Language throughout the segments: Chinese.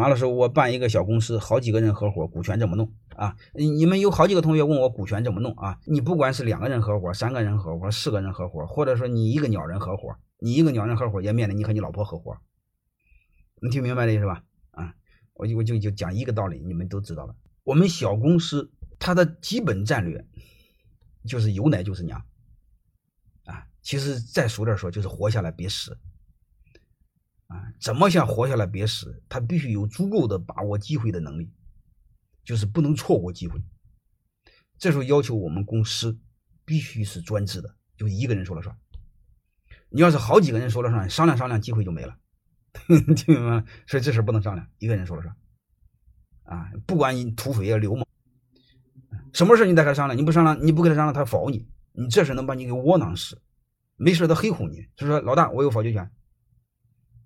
马老师，我办一个小公司，好几个人合伙，股权怎么弄啊？你们有好几个同学问我股权怎么弄啊？你不管是两个人合伙、三个人合伙、四个人合伙，或者说你一个鸟人合伙，你一个鸟人合伙也面临你和你老婆合伙，你听明白的意思吧？啊，我就我就就讲一个道理，你们都知道了。我们小公司它的基本战略就是有奶就是娘啊，其实再俗点说就是活下来别死。怎么想活下来别死？他必须有足够的把握机会的能力，就是不能错过机会。这时候要求我们公司必须是专制的，就一个人说了算。你要是好几个人说了算，商量商量，机会就没了。听明白吗？所以这事不能商量，一个人说了算。啊，不管你土匪啊、流氓，什么事你带他商量，你不商量，你不跟他商量，他否你，你这事能把你给窝囊死。没事他黑唬你，就说老大，我有否决权。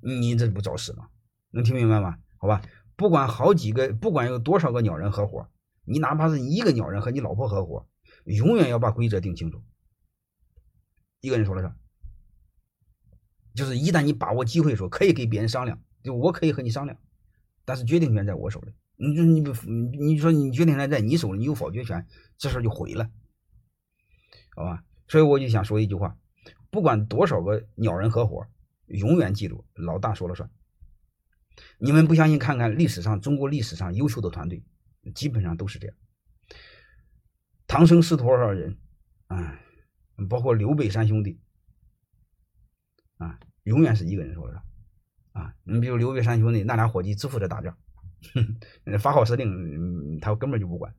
你这不找死吗？能听明白吗？好吧，不管好几个，不管有多少个鸟人合伙，你哪怕是一个鸟人和你老婆合伙，永远要把规则定清楚。一个人说了算，就是一旦你把握机会的时候可以跟别人商量，就我可以和你商量，但是决定权在我手里。你就你不，你说你决定权在你手里，你有否决权，这事就毁了，好吧？所以我就想说一句话：不管多少个鸟人合伙。永远记住，老大说了算。你们不相信，看看历史上中国历史上优秀的团队，基本上都是这样。唐僧师徒二人，啊，包括刘备三兄弟，啊，永远是一个人说了算。啊，你比如刘备三兄弟，那俩伙计只负责打仗，发号施令，他根本就不管。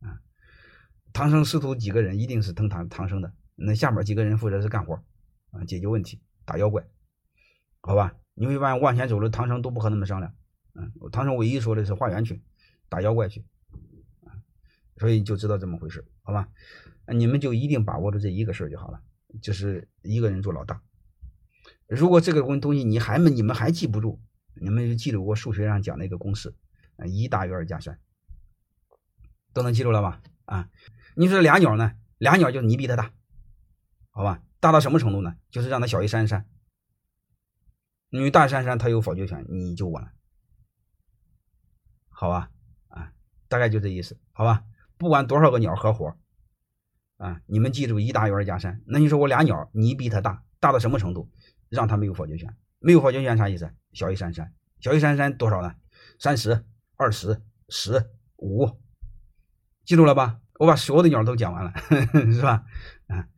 啊，唐僧师徒几个人一定是听唐唐僧的，那下面几个人负责是干活，啊，解决问题。打妖怪，好吧？你会发现往前走了，唐僧都不和他们商量。嗯，唐僧唯一说的是化缘去打妖怪去，所以就知道这么回事，好吧？你们就一定把握住这一个事儿就好了，就是一个人做老大。如果这个东东西你还们你们还记不住，你们就记住我数学上讲的一个公式：一大于二加三，都能记住了吧？啊，你说俩鸟呢？俩鸟就是你比它大，好吧？大到什么程度呢？就是让他小于三十三，你大三十三，他有否决权，你就完了，好吧？啊，大概就这意思，好吧？不管多少个鸟合伙，啊，你们记住一大于二加三。那你说我俩鸟，你比他大，大到什么程度？让他没有否决权，没有否决权啥意思？小于三十三，小于三十三多少呢？三十二十十五，记住了吧？我把所有的鸟都讲完了，是吧？啊。